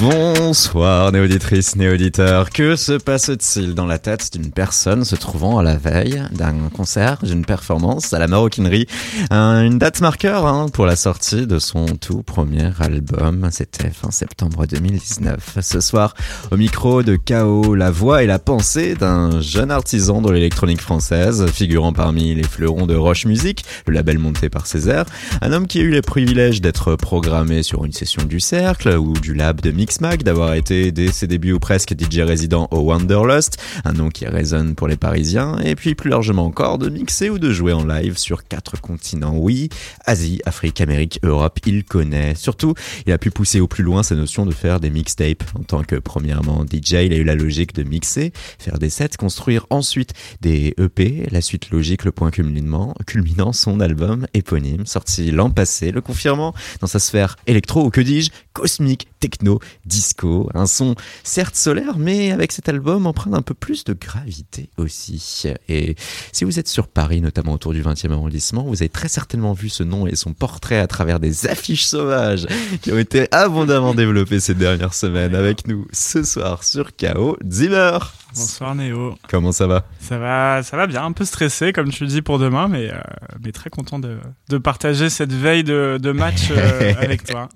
Bonsoir néauditrices, néauditeurs. Que se passe-t-il dans la tête d'une personne se trouvant à la veille d'un concert, d'une performance à la maroquinerie? Une date marqueur hein, pour la sortie de son tout premier album. C'était fin septembre 2019. Ce soir, au micro de Chaos, la voix et la pensée d'un jeune artisan de l'électronique française, figurant parmi les fleurons de Roche Music, le label monté par Césaire. Un homme qui a eu le privilège d'être programmé sur une session du Cercle ou du Lab de Mix D'avoir été dès ses débuts ou presque DJ résident au Wanderlust, un nom qui résonne pour les Parisiens, et puis plus largement encore de mixer ou de jouer en live sur quatre continents. Oui, Asie, Afrique, Amérique, Europe, il connaît. Surtout, il a pu pousser au plus loin sa notion de faire des mixtapes. En tant que premièrement DJ, il a eu la logique de mixer, faire des sets, construire ensuite des EP, la suite logique, le point culminant, culminant son album éponyme, sorti l'an passé, le confirmant dans sa sphère électro ou que dis-je, cosmique, techno, disco, un son certes solaire, mais avec cet album empreint un peu plus de gravité aussi. Et si vous êtes sur Paris, notamment autour du 20e arrondissement, vous avez très certainement vu ce nom et son portrait à travers des affiches sauvages qui ont été abondamment développées ces dernières semaines avec nous ce soir sur KO Zimmer. Bonsoir Néo. Comment ça va? Ça va, ça va bien, un peu stressé comme tu le dis pour demain, mais, euh, mais très content de, de, partager cette veille de, de match euh, avec toi.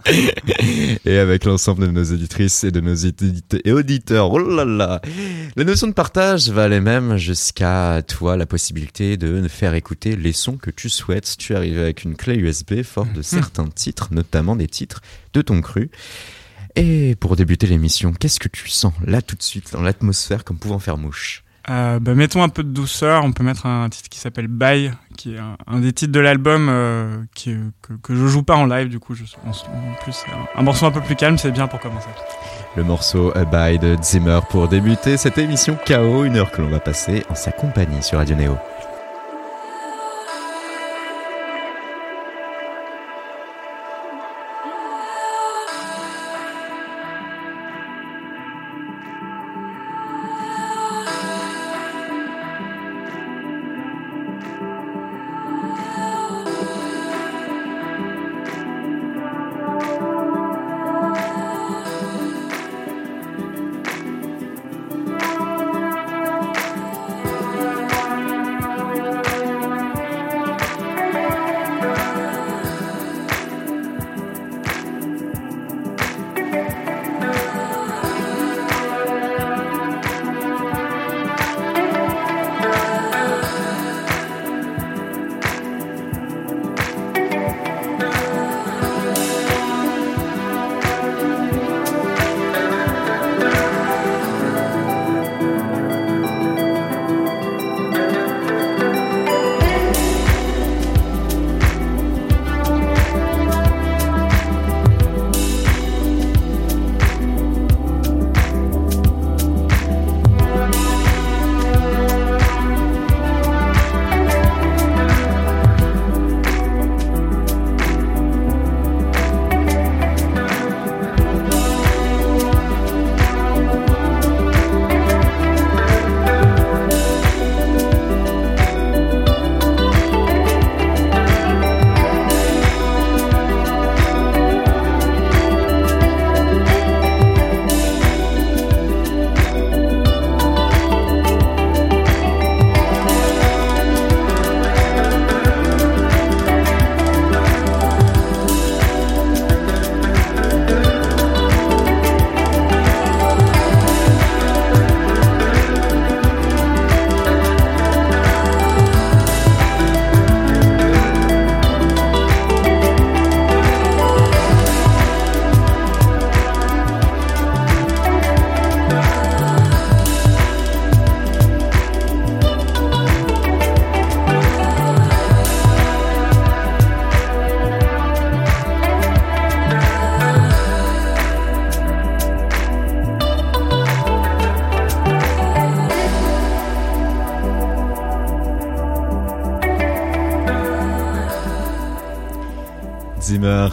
Et avec l'ensemble de nos et de nos auditeurs. Oh là là La notion de partage va aller même jusqu'à toi la possibilité de faire écouter les sons que tu souhaites. Tu arrives avec une clé USB forte de certains titres, notamment des titres de ton cru. Et pour débuter l'émission, qu'est-ce que tu sens là tout de suite dans l'atmosphère comme pouvant faire mouche? Euh, bah, mettons un peu de douceur. On peut mettre un titre qui s'appelle Bye, qui est un, des titres de l'album euh, que, que je joue pas en live. Du coup, je, en, plus, un, un, morceau un peu plus calme, c'est bien pour commencer. Le morceau Bye de Zimmer pour débuter cette émission KO, une heure que l'on va passer en sa compagnie sur Radio Neo.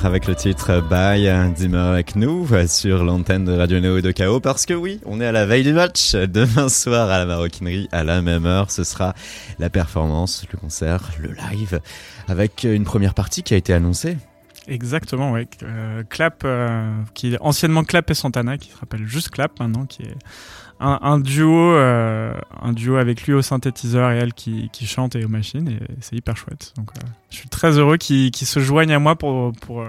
Avec le titre Bye, Zimmer avec nous sur l'antenne de Radio Néo de Chaos parce que oui, on est à la veille du match. Demain soir à la maroquinerie à la même heure, ce sera la performance, le concert, le live avec une première partie qui a été annoncée. Exactement, oui. Euh, Clap, euh, qui est anciennement Clap et Santana, qui se rappelle juste Clap maintenant, qui est un, duo, euh, un duo avec lui au synthétiseur et elle qui, chante et aux machines, et c'est hyper chouette. Donc, je suis très heureux qu'ils se joignent à moi pour, pour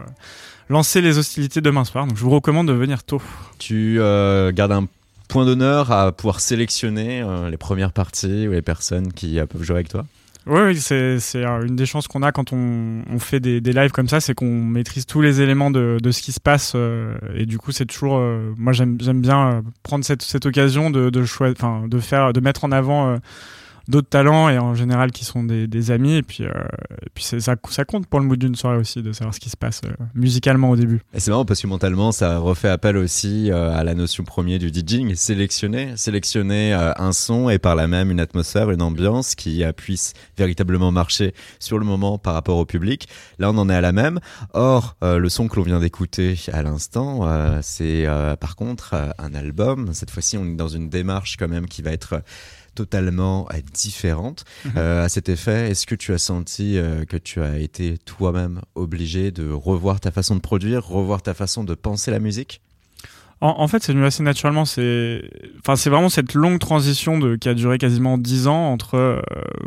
lancer les hostilités demain soir. Donc, je vous recommande de venir tôt. Tu gardes un point d'honneur à pouvoir sélectionner les premières parties ou les personnes qui peuvent jouer avec toi? Oui, c'est une des chances qu'on a quand on, on fait des, des, lives comme ça, c'est qu'on maîtrise tous les éléments de, de ce qui se passe. Euh, et du coup, c'est toujours. Euh, moi, j'aime bien euh, prendre cette, cette occasion de, de, de, faire, de mettre en avant d'autres talents et en général qui sont des, amis et puis, euh, et puis ça, ça compte pour le mood d'une soirée aussi de savoir ce qui se passe euh, musicalement au début. Et c'est marrant parce que mentalement ça refait appel aussi euh, à la notion premier du DJing, sélectionner, sélectionner un son et par là même une atmosphère, une ambiance qui puisse véritablement marcher sur le moment par rapport au public. Là on en est à la même. Or le son que l'on vient d'écouter à l'instant, c'est par contre un album. Cette fois-ci on est dans une démarche quand même qui va être totalement différente. Mhm. Euh, à cet effet, est-ce que tu as senti euh, que tu as été toi-même obligé de revoir ta façon de produire, revoir ta façon de penser la musique? En, fait, c'est venu assez naturellement. C'est, enfin, c'est vraiment cette longue transition de qui a duré quasiment dix ans entre euh,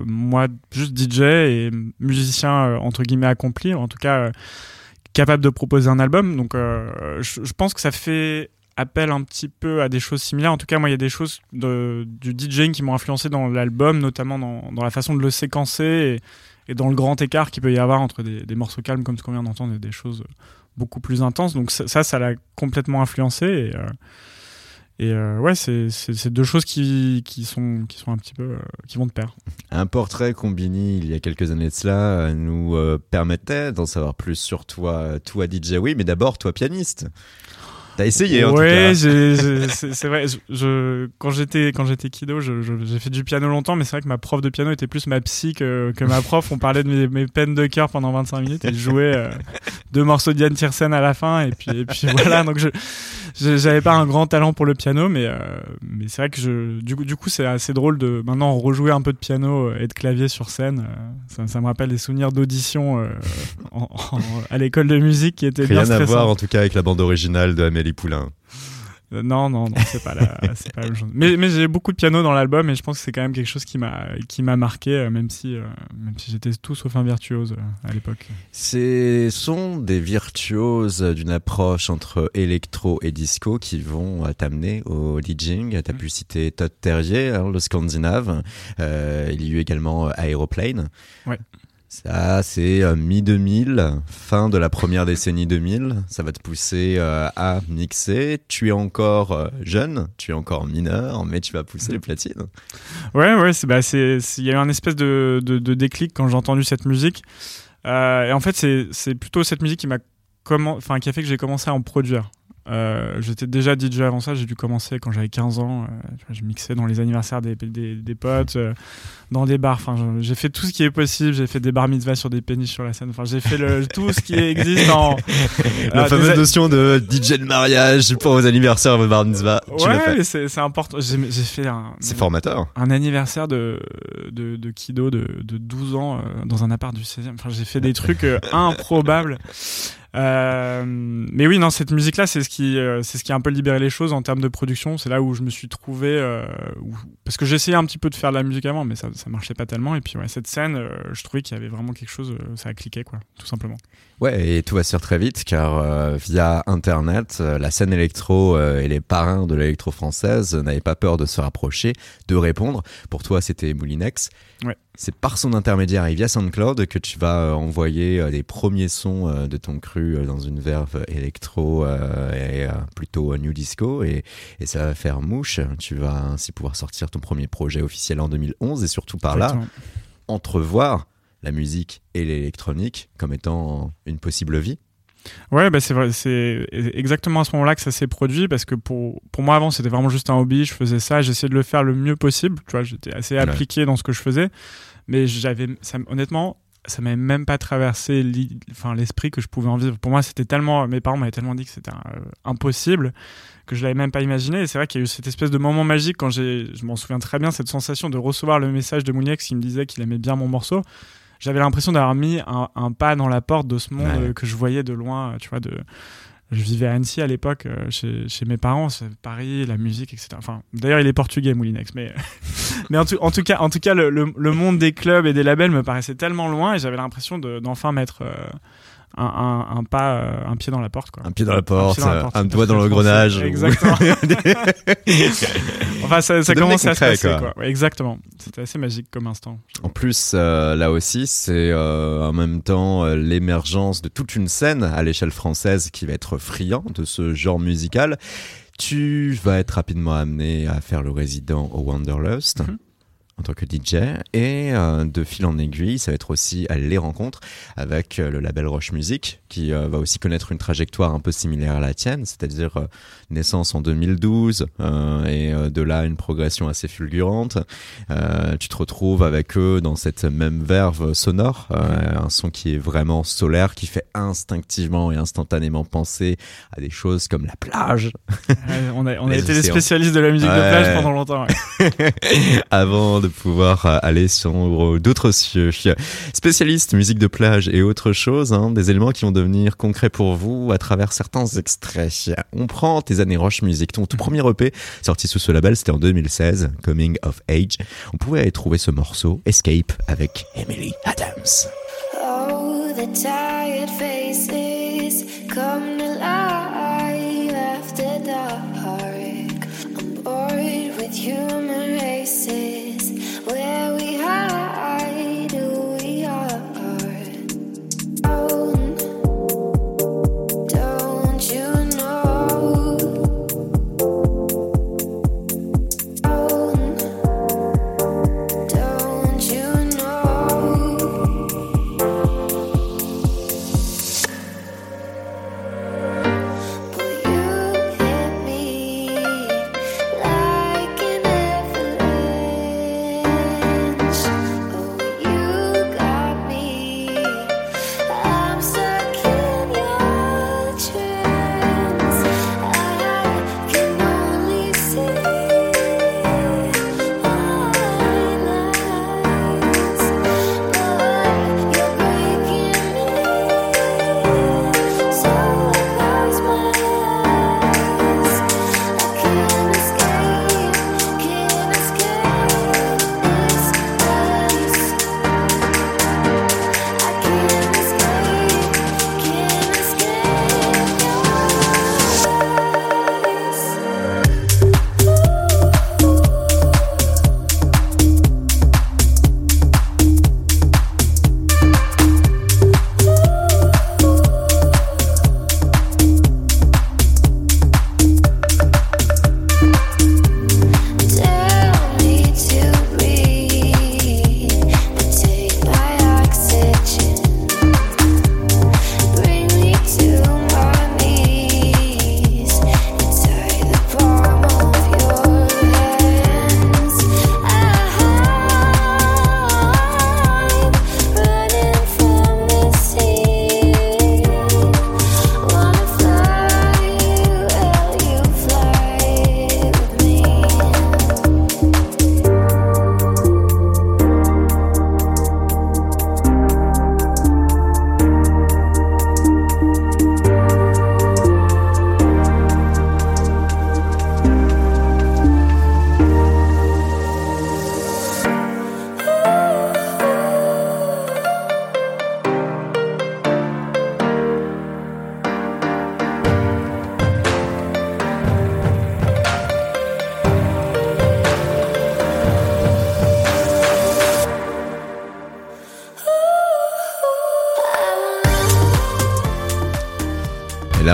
moi, juste DJ et musicien entre guillemets accompli, en tout cas capable de proposer un album. Donc, je, pense que ça fait appelle un petit peu à des choses similaires. En tout cas, moi, il y a des choses du DJing qui m'ont influencé dans l'album, notamment dans, la façon de le séquencer et, dans le grand écart qu'il peut y avoir entre des, morceaux calmes comme ce qu'on vient d'entendre et des choses beaucoup plus intenses. Donc ça, ça l'a complètement influencé. Et, euh, euh, ouais, c'est deux choses qui, qui, sont, un petit peu. Euh, qui vont de pair. Un portrait combiné il y a quelques années de cela nous permettait d'en savoir plus sur toi, toi DJ, oui, mais d'abord toi pianiste. T'as essayé, en ouais, c'est vrai. Je, quand j'étais quand j'étais kiddo, j'ai fait du piano longtemps, mais c'est vrai que ma prof de piano était plus ma psy que, que ma prof. On parlait de mes, peines de cœur pendant 25 minutes et je jouais euh, deux morceaux d'Yann Tiersen à la fin et puis et puis voilà. Donc je j'avais pas un grand talent pour le piano, mais euh, mais c'est vrai que je du coup du coup c'est assez drôle de maintenant rejouer un peu de piano et de clavier sur scène. Ça, ça me rappelle des souvenirs d'audition euh, à l'école de musique qui étaient rien à voir en tout cas avec la bande originale de Amélie Poulain. Euh, non, non, non, c'est pas, la, pas la même chose. Mais, mais j'ai beaucoup de piano dans l'album et je pense que c'est quand même quelque chose qui m'a, qui m'a marqué, euh, même si, euh, même si j'étais tout sauf un virtuose à l'époque. Ce sont des virtuoses d'une approche entre électro et disco qui vont t'amener au DJing. Tu as pu citer Todd Terrier, hein, le Scandinave. il y a eu également Aeroplane. Ouais. Ça, c'est euh, mi-2000, fin de la première décennie 2000. Ça va te pousser euh, à mixer. Tu es encore euh, jeune, tu es encore mineur, mais tu vas pousser les platines. Ouais, ouais, bah, il y a eu un espèce de, déclic quand j'ai entendu cette musique. et en fait, c'est, plutôt cette musique qui m'a qui a fait que j'ai commencé à en produire. Euh, j'étais déjà DJ avant ça, j'ai dû commencer quand j'avais 15 ans. Euh, je mixais dans les anniversaires des, des, des potes, euh, dans des bars. Enfin, j'ai fait tout ce qui est possible. J'ai fait des bar mitzvahs sur des péniches sur la scène. Enfin, j'ai fait le, tout ce qui existe en. la fameuse notion de DJ de mariage pour vos anniversaires, vos bar mitzvahs. Ouais, c'est important. J'ai fait un. C'est formateur. Un anniversaire de, de, de Kido de, de 12 ans dans un appart du 16e. Enfin, j'ai fait des trucs improbables. Euh, mais oui, non, cette musique-là, c'est ce qui, euh, c'est ce qui a un peu libéré les choses en termes de production. C'est là où je me suis trouvé, euh, parce que j'essayais un petit peu de faire de la musique avant, mais ça, ça marchait pas tellement. Et puis ouais, cette scène, je trouvais qu'il y avait vraiment quelque chose, ça a cliqué, quoi, tout simplement. Ouais, et tout va se faire très vite car via Internet, la scène électro et les parrains de l'électro française n'avaient pas peur de se rapprocher, de répondre. Pour toi, c'était Moulinex. Ouais. C'est par son intermédiaire et via SoundCloud que tu vas euh, envoyer euh, les premiers sons euh, de ton cru dans une verve électro et plutôt new disco et, et, ça va faire mouche. Tu vas ainsi pouvoir sortir ton premier projet officiel en 2011 et surtout par là entrevoir la musique et l'électronique comme étant une possible vie. Ouais, bah c'est vrai, c'est exactement à ce moment-là que ça s'est produit parce que pour, pour moi avant c'était vraiment juste un hobby, je faisais ça, j'essayais de le faire le mieux possible, tu vois, j'étais assez appliqué dans ce que je faisais, mais j'avais, honnêtement, ça m'avait même pas traversé enfin l'esprit que je pouvais en vivre. Pour moi, c'était tellement, mes parents m'avaient tellement dit que c'était euh, impossible que je l'avais même pas imaginé. Et c'est vrai qu'il y a eu cette espèce de moment magique quand j'ai, je m'en souviens très bien, cette sensation de recevoir le message de Mouniac qui me disait qu'il aimait bien mon morceau. J'avais l'impression d'avoir mis un, pas dans la porte de ce monde euh, que je voyais de loin, tu vois, de, je vivais à Annecy à l'époque euh, chez, chez, mes parents, Paris, la musique, etc. Enfin, d'ailleurs, il est portugais, Moulinex, mais mais en tout, en tout cas, en tout cas, le, le, monde des clubs et des labels me paraissait tellement loin et j'avais l'impression d'enfin mettre euh, un, un, pas, euh, un pied dans la porte. Quoi. Un pied dans la porte, un, doigt dans le grenage. Exactement. enfin, ça, ça commence à se passer. Quoi. exactement. C'était assez magique comme instant. En plus, euh, là aussi, c'est euh, en même temps l'émergence de toute une scène à l'échelle française qui va être friand de ce genre musical. Tu vas être rapidement amené à faire le résident au Wanderlust. Mhm en tant que DJ et euh, de fil en aiguille ça va être aussi les rencontres avec euh, le label Roche Music qui euh, va aussi connaître une trajectoire un peu similaire à la tienne c'est-à-dire naissance en 2012 et de là une progression assez fulgurante. Tu te retrouves avec eux dans cette même verve sonore un son qui est vraiment solaire qui fait instinctivement et instantanément penser à des choses comme la plage. On a, on a été des spécialistes de la musique de plage pendant longtemps avant de pouvoir euh, aller sur d'autres cieux. Spécialiste musique de plage et autre chose, hein, des éléments qui vont devenir concrets pour vous à travers certains extraits. On prend tes années Roche Music, ton tout premier EP sorti sous ce label, c'était en 2016, Coming of Age. On pouvait aller trouver ce morceau, Escape, avec Emily Adams. Oh,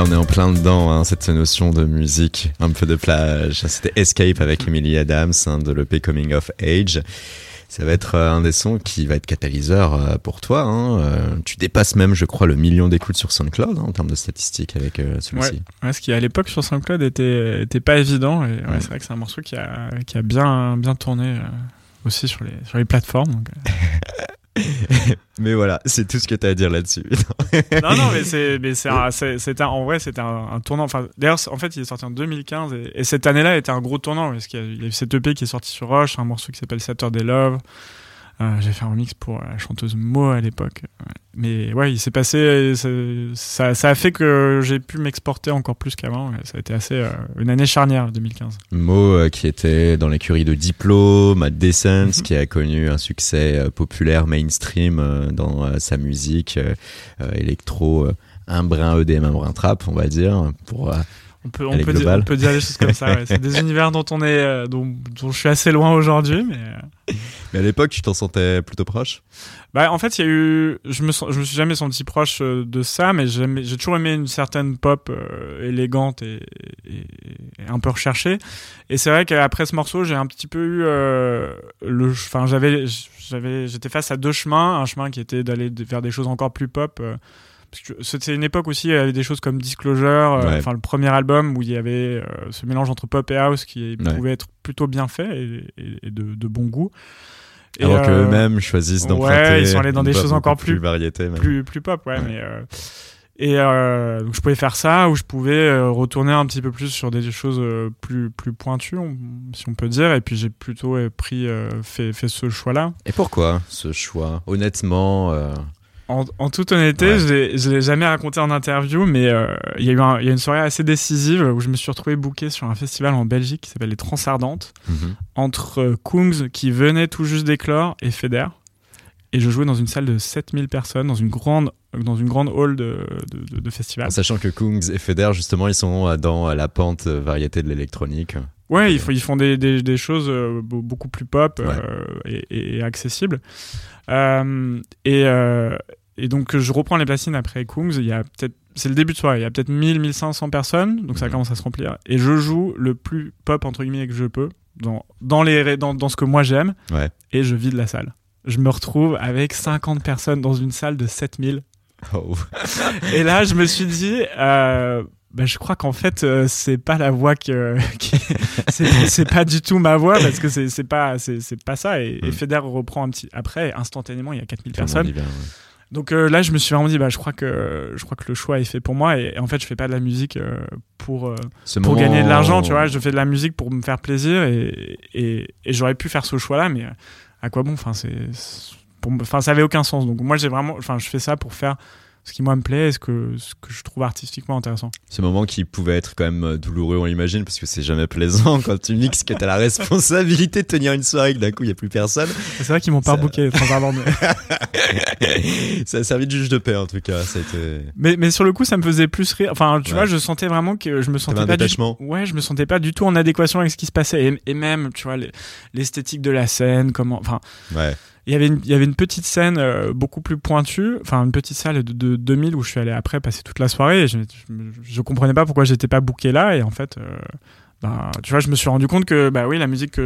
on est en plein dedans, hein, cette notion de musique, un peu de plage. C'était Escape avec Emily Adams hein, de l'EP Coming of Age. Ça va être euh, un des sons qui va être catalyseur euh, pour toi. Hein. Euh, tu dépasses même, je crois, le million d'écoutes sur SoundCloud en termes de statistiques avec celui-ci. Ouais. ce qui à l'époque sur SoundCloud était, était pas évident. Et c'est vrai que c'est un morceau qui a, qui a bien, bien tourné aussi sur les, sur les plateformes. Mais voilà, c'est tout ce que tu as à dire là-dessus. non, non, mais c'est, en vrai, c'était un, tournant. Enfin, d'ailleurs, en fait, il est sorti en 2015 et, cette année-là était un gros tournant parce qu'il y a, eu cette EP qui est sorti sur Roche, un morceau qui s'appelle Saturday Love. Euh, j'ai fait un remix pour la chanteuse Mo à l'époque. Mais ouais, il s'est passé, ça, ça, a fait que j'ai pu m'exporter encore plus qu'avant. Ça a été assez euh, une année charnière 2015. Mo euh, qui était dans l'écurie de Diplôme, Mad Decence, mhm. qui a connu un succès populaire mainstream dans sa musique électro, un brin EDM, un brin trap, on va dire, pour on peut, on peut, dire, on peut, dire, des choses comme ça. Ouais. C'est des univers dont on est, euh, dont, dont, je suis assez loin aujourd'hui, mais. Euh. Mais à l'époque, tu t'en sentais plutôt proche? Bah, en fait, il y a eu, je me, je me suis jamais senti proche euh, de ça, mais j'ai toujours aimé une certaine pop élégante et, et, un peu recherchée. Et c'est vrai qu'après ce morceau, j'ai un petit peu eu le, enfin, j'avais, j'avais, j'étais face à deux chemins, un chemin qui était d'aller vers des choses encore plus pop c'était une époque aussi, il y avait des choses comme Disclosure, euh, enfin le premier album où il y avait euh, ce mélange entre pop et house qui pouvait être plutôt bien fait et, de, bon goût. Et Alors que euh, eux-mêmes choisissent d'emprunter. Ouais, ils sont allés dans des choses encore plus, variété, plus, plus pop, ouais, mais. Et donc je pouvais faire ça, ou je pouvais retourner un petit peu plus sur des choses plus plus pointues, si on peut dire. Et puis j'ai plutôt pris fait fait ce choix-là. Et pourquoi ce choix? Honnêtement, en, toute honnêteté, je l'ai jamais raconté en interview, mais euh, il y, a eu une soirée assez décisive où je me suis retrouvé booké sur un festival en Belgique qui s'appelle les Transardentes, mhm. entre euh, Kungs qui venait tout juste d'éclore et Feder. Et je jouais dans une salle de 7000 personnes, dans une grande, dans une grande hall de, de, festival. sachant que Kungs et Feder, justement, ils sont euh, dans la pente variété de l'électronique. Ouais, ils, ils font des, des, des, choses beaucoup plus pop et, et, accessibles. et, et donc je reprends les platines après Kungs, il y a peut-être c'est le début de soirée, il y a peut-être 1000 1500 personnes, donc ça mhm. commence à se remplir et je joue le plus pop entre guillemets que je peux dans dans les dans, dans ce que moi j'aime et je vide la salle. Je me retrouve avec 50 personnes dans une salle de 7000. Oh. et là, je me suis dit euh, bah, je crois qu'en fait euh, c'est pas la voix que c'est pas du tout ma voix parce que c'est pas c'est pas ça et, mm. Feder reprend un petit après instantanément il y a 4000 personnes donc euh, là, je me suis vraiment dit, bah, je crois que je crois que le choix est fait pour moi. Et, en fait, je fais pas de la musique euh, pour euh, pour gagner de l'argent, tu vois. Je fais de la musique pour me faire plaisir et, et, et j'aurais pu faire ce choix-là, mais à quoi bon? Enfin, c'est, enfin, ça avait aucun sens. Donc moi, j'ai vraiment, enfin, je fais ça pour faire ce qui moi me plaît et ce que, ce que je trouve artistiquement intéressant. Ce moment qui pouvait être quand même euh, douloureux, on l'imagine, parce que c'est jamais plaisant quand tu mixes que tu as la responsabilité de tenir une soirée que d'un coup il n'y a plus personne. C'est vrai qu'ils m'ont pas booké, Ça a servi de juge de paix en tout cas. Ça mais, mais sur le coup, ça me faisait plus rire. Enfin, tu vois, je sentais vraiment que je me sentais pas. Du... Ouais, je me sentais pas du tout en adéquation avec ce qui se passait. Et, et même, tu vois, l'esthétique de la scène, comment. Enfin. Ouais il y avait une, petite scène euh, beaucoup plus pointue, enfin une petite salle de, de, 2000 où je suis allé après passer toute la soirée et je, je, comprenais pas pourquoi j'étais pas booké là et en fait euh, ben, tu vois, je me suis rendu compte que, bah oui, la musique,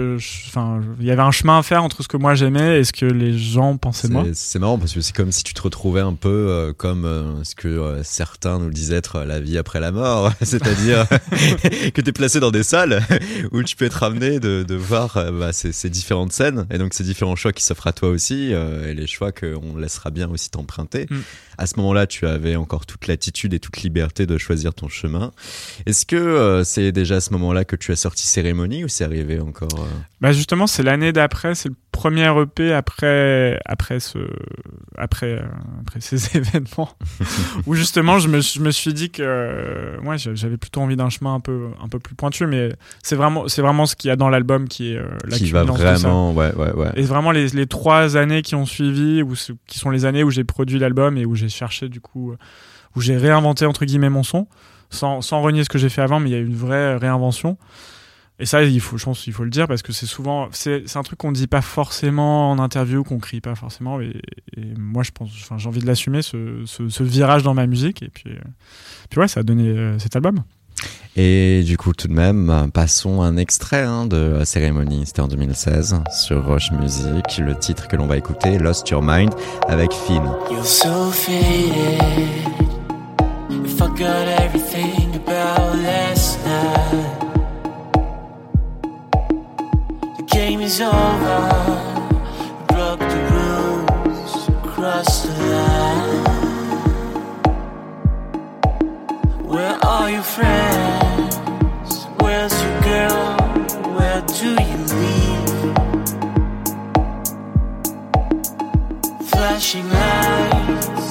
enfin, il y avait un chemin à faire entre ce que moi j'aimais et ce que les gens pensaient de moi. C'est marrant parce que c'est comme si tu te retrouvais un peu euh, comme euh, ce que euh, certains nous disaient être la vie après la mort, c'est-à-dire que tu es placé dans des salles où tu peux être amené de, de voir bah, ces, ces, différentes scènes et donc ces différents choix qui s'offrent à toi aussi et les choix qu'on laissera bien aussi t'emprunter. Mm. À ce moment-là, tu avais encore toute l'attitude et toute liberté de choisir ton chemin. Est-ce que c'est déjà à ce moment-là que tu as sorti Cérémonie ou c'est arrivé encore euh Bah justement, c'est l'année d'après, c'est le premier EP après après ce après euh, après ces événements. Où justement je me, je me suis dit que moi j'avais plutôt envie d'un chemin un peu un peu plus pointu mais c'est vraiment c'est vraiment ce qu'il y a dans l'album qui est euh, qui va vraiment ouais ouais ouais. Et vraiment les, les trois années qui ont suivi ou qui sont les années où j'ai produit l'album et où j'ai cherché du coup où j'ai réinventé entre guillemets mon son sans, sans renier ce que j'ai fait avant, mais il y a une vraie réinvention. Et ça, il faut, je pense qu'il faut le dire parce que c'est souvent, c'est, un truc qu'on ne dit pas forcément en interview, qu'on crie pas forcément. Et, moi, je pense, enfin, j'ai envie de l'assumer, ce, ce, virage dans ma musique. Et puis, euh, puis ouais, ça a donné euh, cet album. Et du coup, tout de même, passons un extrait hein, de Cérémonie. C'était en 2016 sur Roche Music. Le titre que l'on va écouter, Lost Your Mind, avec Finn. forgot everything The is over. broke the rules. just a lie. Where are your friends? Where's your girl? Where do you leave? Flashing lights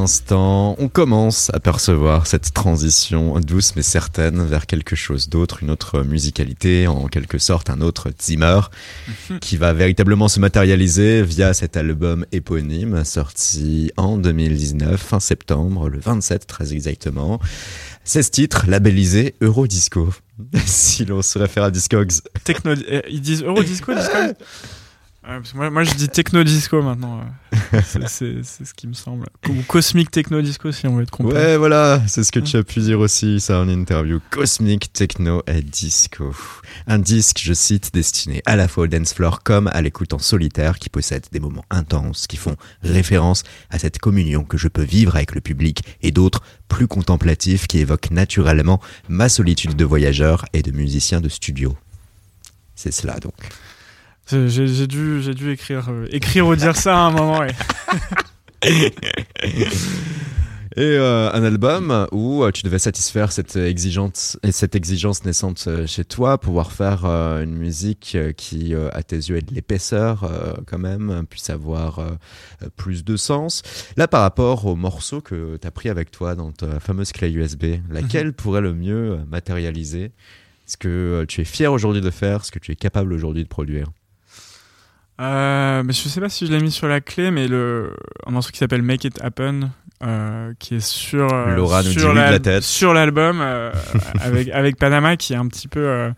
l'instant. On commence à percevoir cette transition douce mais certaine vers quelque chose d'autre, une autre musicalité, en quelque sorte un autre Zimmer, qui va véritablement se matérialiser via cet album éponyme sorti en 2019, fin septembre, le 27 très exactement. 16 titres labellisés Eurodisco. si l'on se réfère à Discogs. Techno, euh, ils disent Eurodisco, disco Ouais, parce que moi, moi, je dis techno disco maintenant. C'est- ce qui me semble. Ou cosmic techno disco si on veut être complet. Ouais, voilà, c'est ce que tu as pu dire aussi, ça en interview. Cosmic Techno et Disco. Un disque, je cite, destiné à la fois au dance floor comme à l'écoute en solitaire, qui possède des moments intenses qui font référence à cette communion que je peux vivre avec le public et d'autres plus contemplatifs qui évoquent naturellement ma solitude de voyageur et de musicien de studio. C'est cela donc. J'ai dû, j'ai dû écrire, euh, écrire ou dire ça à un moment. ouais. Et euh, un album où euh, tu devais satisfaire cette exigence, et cette exigence naissante chez toi, pouvoir faire euh, une musique qui, à tes yeux, ait de l'épaisseur quand même, puisse avoir plus de sens. Là, par rapport au morceau que tu as pris avec toi dans ta fameuse clé USB, laquelle pourrait le mieux matérialiser ce que tu es fier aujourd'hui de faire, ce que tu es capable aujourd'hui de produire? Euh, mais je sais pas si je l'ai mis sur la clé, mais le un morceau qui s'appelle Make It Happen, euh, qui est sur euh, Laura sur la l'al- tête. sur l'album euh, avec avec Panama, qui est un petit peu euh,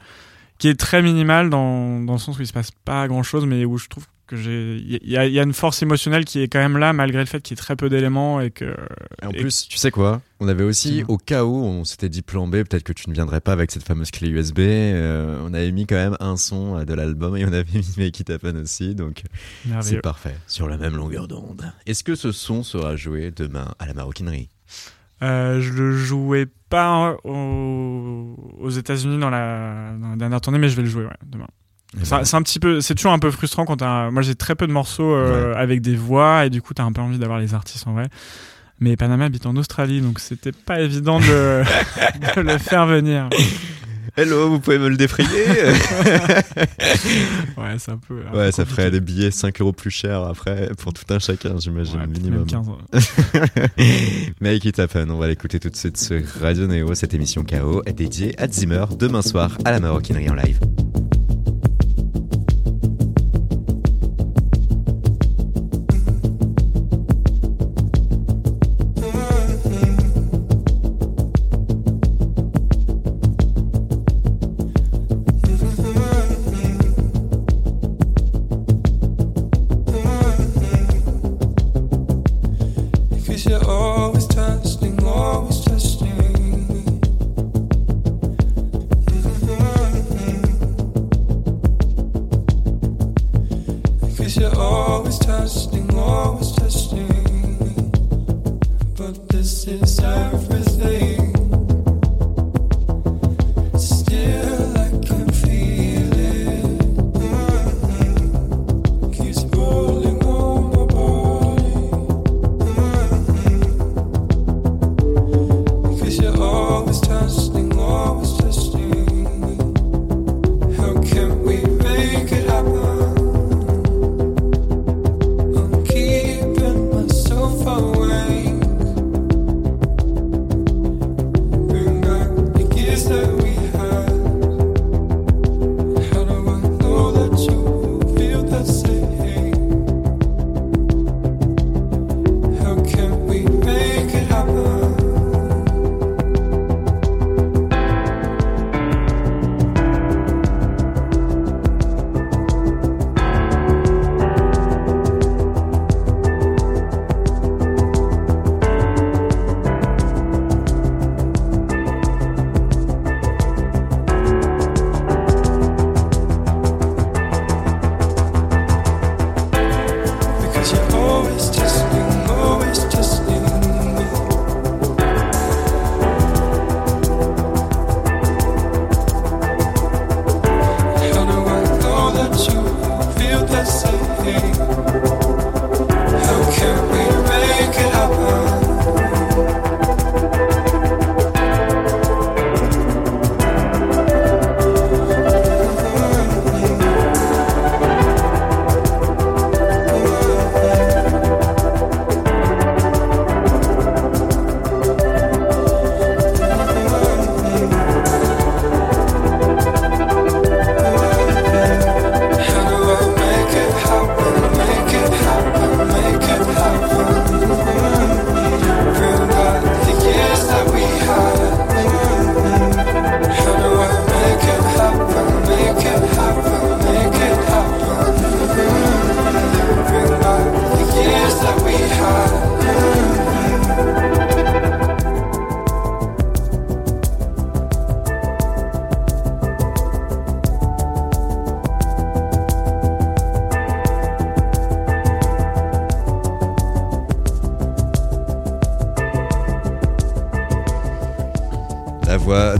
qui est très minimal dans dans le sens où il se passe pas grand chose, mais où je trouve que j'ai il y, a- il y a une force émotionnelle qui est quand même là malgré le fait qu'il y ait très peu d'éléments et que Et en Et- plus, tu sais quoi? On avait aussi, au cas où on s'était dit plan B, peut-être que tu ne viendrais pas avec cette fameuse clé USB, euh, on avait mis quand même un son euh, de l'album et on avait mis Make It Happen aussi, donc c'est merveilleux. parfait, sur la même longueur d'onde. Est-ce que ce son sera joué demain à la maroquinerie? Euh, je le jouais pas au- aux États-Unis dans la, dans la dernière tournée, mais je vais le jouer ouais, demain. C'est un petit peu, c'est toujours un peu frustrant quand t'as. Moi, j'ai très peu de morceaux euh, avec des voix et du coup, t'as un peu envie d'avoir les artistes en vrai. Mais Panama habite en Australie, donc c'était pas évident de, de le faire venir. Hello, vous pouvez me le défrayer Ouais, c'est un peu. un peu Ouais, ça ferait des billets 5 euros plus chers après pour tout un chacun, j'imagine, Ouais, minimum. même 15. Make It Happen, on va l'écouter tout de suite sur Radio Néo. Cette émission KO est dédiée à Zimmer demain soir à la Maroquinerie en live.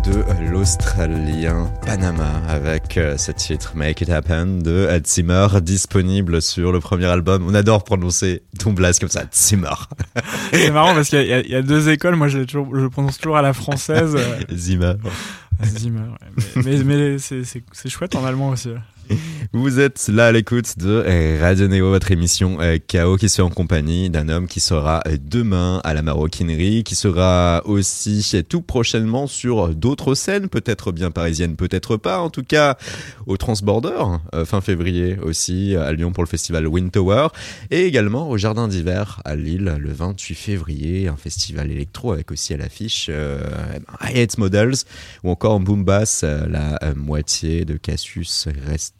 De l'Australien Panama avec euh, ce titre Make It Happen de Ed Zimmer disponible sur le premier album. On adore prononcer ton blast comme ça, Zimmer. C'est marrant parce qu'il y, a- y deux écoles. Moi, je, toujours, je le prononce toujours à la française. euh, Zimmer. Zimmer, ouais. Mais, mais, mais c'est chouette en allemand aussi. Vous êtes là à l'écoute de euh, Radio Néo, votre émission euh, KO qui se fait en compagnie d'un homme qui sera euh, demain à la maroquinerie, qui sera aussi tout prochainement sur d'autres scènes, peut-être bien parisiennes, peut-être pas, en tout cas au Transborder, fin février aussi à Lyon pour le festival Wind Tower, et également au Jardin d'hiver à Lille le 28 février, un festival électro avec aussi à l'affiche euh, Hi Hate Models ou encore Boom Bass, la moitié de Cassius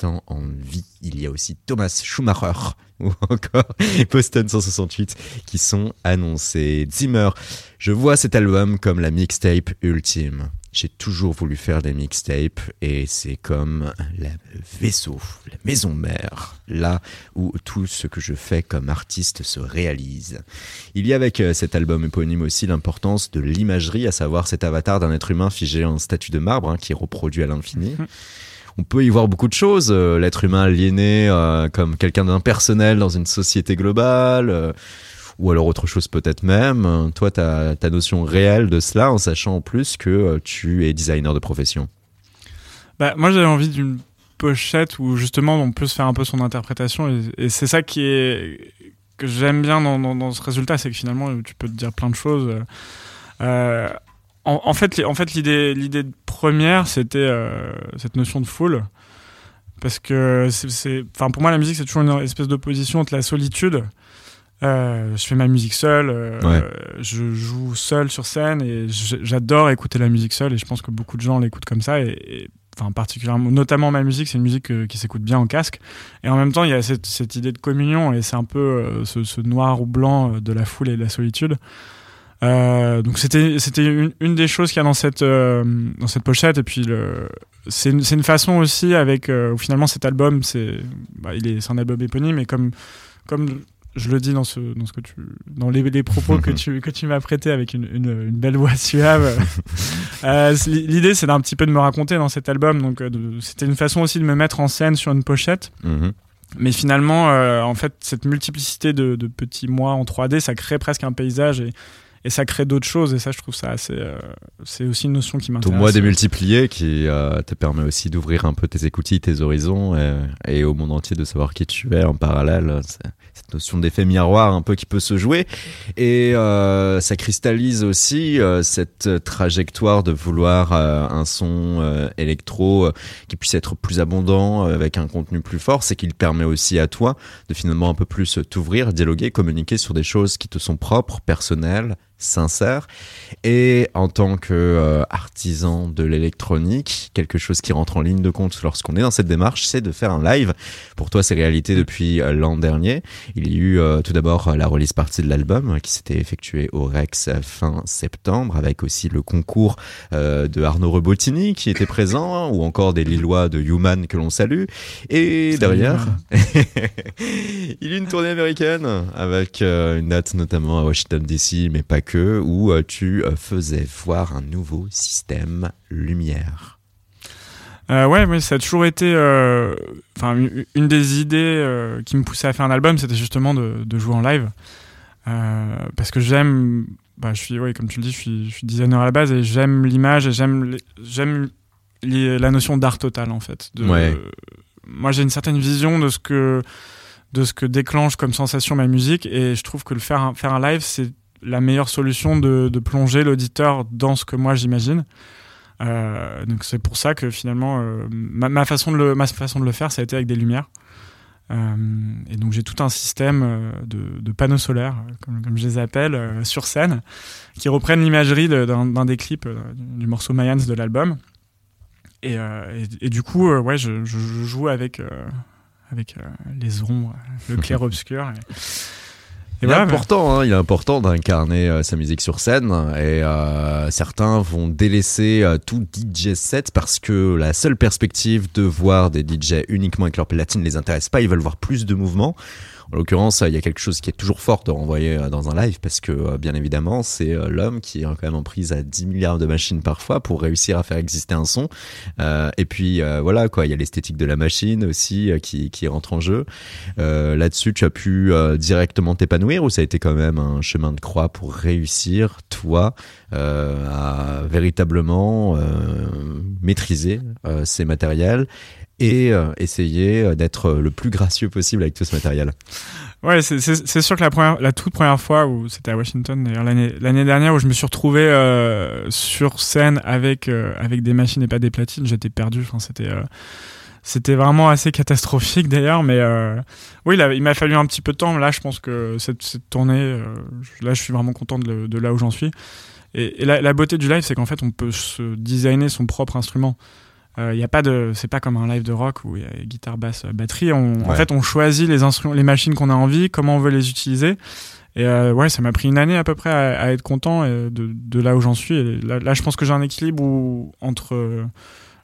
en vie. Il y a aussi Thomas Schumacher ou encore Boston 168 qui sont annoncés. Zimmer, je vois cet album comme la mixtape ultime. J'ai toujours voulu faire des mixtapes et c'est comme le vaisseau, la maison mère, là où tout ce que je fais comme artiste se réalise. Il y a avec euh, cet album éponyme aussi l'importance de l'imagerie, à savoir cet avatar d'un être humain figé en statue de marbre hein, qui est reproduit à l'infini. On peut y voir beaucoup de choses, euh, l'être humain aliéné euh, comme quelqu'un d'impersonnel dans une société globale, euh, ou alors autre chose peut-être même. Toi, tu as ta notion réelle de cela en sachant en plus que euh, tu es designer de profession. Bah, moi, j'avais envie d'une pochette où justement on peut se faire un peu son interprétation et, c'est ça qui est que j'aime bien dans, dans, ce résultat, c'est que finalement tu peux te dire plein de choses. En, en fait, en fait, l'idée, l'idée première, c'était euh, cette notion de foule, parce que c'est, enfin, pour moi, la musique, c'est toujours une espèce d'opposition entre la solitude. Euh, je fais ma musique seule, euh, Ouais. je joue seul sur scène et j'adore écouter la musique seule et je pense que beaucoup de gens l'écoutent comme ça et, et- enfin particulièrement notamment ma musique c'est une musique qui s'écoute bien en casque et en même temps il y a cette, cette idée de communion et c'est un peu euh, ce, ce noir ou blanc de la foule et de la solitude Euh, donc c'était c'était une, une des choses qu'il y a dans cette euh, dans cette pochette. Et puis c'est une, c'est une façon aussi avec euh, finalement cet album c'est bah, il est c'est un album éponyme. Et comme comme je le dis dans ce dans ce que tu dans les, les propos que tu que tu m'as prêté avec une, une, belle voix suave l'idée c'est d'un petit peu de me raconter dans cet album. Donc c'était une façon aussi de me mettre en scène sur une pochette. Mhm. mais finalement, euh, en fait, cette multiplicité de, de petits mois en 3D, ça crée presque un paysage. Et, et ça crée d'autres choses. Et ça, je trouve ça assez. euh, c'est aussi une notion qui Ton m'intéresse. moi démultiplié qui euh, te permet aussi d'ouvrir un peu tes écoutilles, tes horizons et, et au monde entier de savoir qui tu es en parallèle. Cette notion d'effet miroir un peu qui peut se jouer et euh, ça cristallise aussi cette trajectoire de vouloir un son électro qui puisse être plus abondant avec un contenu plus fort. C'est qu'il permet aussi à toi de finalement un peu plus t'ouvrir, dialoguer, communiquer sur des choses qui te sont propres, personnelles, sincères et en tant que euh, artisan de l'électronique, quelque chose qui rentre en ligne de compte lorsqu'on est dans cette démarche, c'est de faire un live. Pour toi, c'est réalité depuis euh, l'an dernier. Il y a eu euh, tout d'abord la release partie de l'album qui s'était effectuée au Rex fin septembre, avec aussi le concours euh, de Arnaud Rebotini qui était présent, ou encore des Lillois de Human que l'on salue. Et derrière, il y a eu une tournée américaine avec une date notamment à Washington DC, mais pas que, où euh, tu euh, faisais voir un nouveau système lumière. Euh, ouais, mais ça a toujours été. euh, Enfin, une, une des idées euh, qui me poussait à faire un album, c'était justement de, de jouer en live. Parce que j'aime. Bah, je suis, ouais, comme tu le dis, je suis, je suis designer à la base et j'aime l'image et j'aime j'aime la notion d'art total en fait. De- Ouais. moi, j'ai une certaine vision de ce que de ce que déclenche comme sensation ma musique et je trouve que le faire un, faire un live c'est la meilleure solution de, plonger l'auditeur dans ce que moi j'imagine. Euh, donc c'est pour ça que finalement euh, ma, façon de le ma façon de le faire ça a été avec des lumières. Euh, et donc j'ai tout un système de, panneaux solaires, comme, je les appelle, sur scène, qui reprennent l'imagerie d'un des clips du morceau Mayans de l'album. Et, du coup, ouais, je, joue avec, avec les ombres, le clair-obscur. Il est important, hein, il est important d'incarner euh, sa musique sur scène et euh, certains vont délaisser euh, tout DJ set parce que la seule perspective de voir des DJ uniquement avec leur platine les intéresse pas, ils veulent voir plus de mouvements. En l'occurrence, il y a quelque chose qui est toujours fort de renvoyer euh, dans un live parce que, euh, bien évidemment, c'est euh, l'homme qui est quand même en prise à 10 milliards de machines parfois pour réussir à faire exister un son. Et puis, voilà, quoi, il y a l'esthétique de la machine aussi qui, qui rentre en jeu. Là-dessus, tu as pu directement t'épanouir ou ça a été quand même un chemin de croix pour réussir, toi, à véritablement maîtriser ces matériels? Et euh, essayer euh, d'être le plus gracieux possible avec tout ce matériel. Ouais, c'est- sûr que la, toute première fois où c'était à Washington, d'ailleurs l'année dernière où je me suis retrouvé euh, sur scène avec euh, avec des machines et pas des platines, j'étais perdu. Enfin, c'était euh, c'était vraiment assez catastrophique d'ailleurs, mais euh, oui, il m'a fallu un petit peu de temps. Là, je pense que cette, tournée, euh, là, je suis vraiment content de, là où j'en suis. Et, et la, la beauté du live, c'est qu'en fait, on peut se designer son propre instrument. Il y a pas de, c'est pas comme un live de rock où il y a guitare, basse, batterie. On, En fait, on choisit les instruments, les machines qu'on a envie, comment on veut les utiliser. Et euh, ouais, ça m'a pris une année à peu près à, à être content euh, de, de là où j'en suis. Et là, là, je pense que j'ai un équilibre où entre, euh,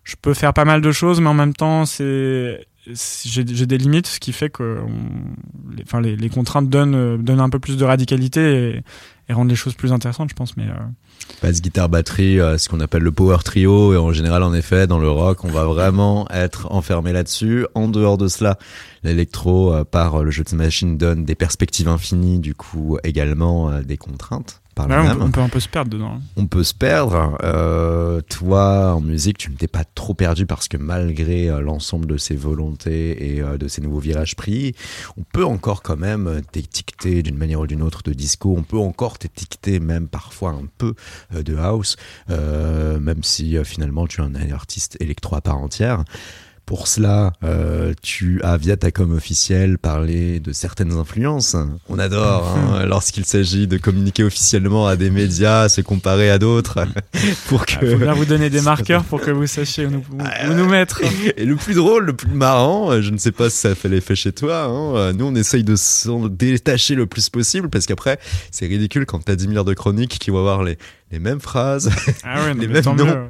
je peux faire pas mal de choses, mais en même temps, c'est j'ai des limites, ce qui fait que on- les, enfin, les, les contraintes donnent, euh, donnent un peu plus de radicalité et, et rendent les choses plus intéressantes, je pense. Mais euh, Basse, guitare, batterie, euh, ce qu'on appelle le power trio. Et en général, en effet, dans le rock, on va vraiment être enfermé là-dessus. En dehors de cela, l'électro, euh, par le jeu de machine, donne des perspectives infinies, du coup, également des contraintes. Par là on, même. peut, on peut un peu se perdre dedans. hein. on peut se perdre. Euh, toi, en musique, tu ne t'es pas trop perdu parce que malgré euh, l'ensemble de ces volontés et euh, de ces nouveaux virages pris, on peut encore quand même t'étiqueter d'une manière ou d'une autre de disco. On peut encore t'étiqueter même parfois un peu de house, euh, même si finalement tu es un artiste électro à part entière. Pour cela, euh, tu as via ta com officielle parlé de certaines influences. On adore hein, lorsqu'il s'agit de communiquer officiellement à des médias, se comparer à d'autres, pour faut que. bien vous donner des marqueurs pour que vous sachiez où nous, où- où nous mettre. Et le plus drôle, le plus marrant, euh, je ne sais pas si ça fait l'effet chez toi, hein, euh, nous on essaye de s'en détacher le plus possible parce qu'après c'est ridicule quand t'as 10 000 heures de chroniques qui vont avoir les, les mêmes phrases Ah ouais, Les mêmes noms. mieux.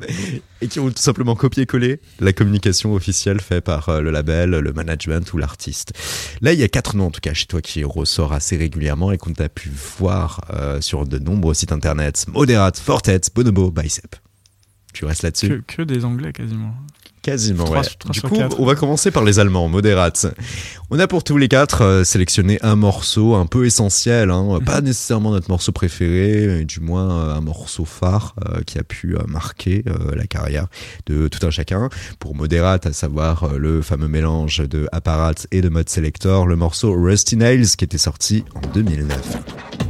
et qui ont tout simplement copié-collé la communication officielle faite par euh, le label, le management ou l'artiste. Là, il y a quatre noms en tout cas chez toi qui ressort assez régulièrement et qu'on a pu voir euh, sur de nombreux sites internet. Moderate, Fortet, Bonobo, Bicep. Tu restes là-dessus? Que, que des anglais quasiment. Quasiment, ouais. du coup, on va commencer par les Allemands, Moderates. On a pour tous les quatre euh, sélectionné un morceau un peu essentiel, hein, pas nécessairement notre morceau préféré, mais du moins euh, un morceau phare euh, qui a pu marquer la carrière de tout un chacun. Pour Moderate, à savoir le fameux mélange de Apparat et de Mode Selector, le morceau Rusty Nails qui était sorti en 2009.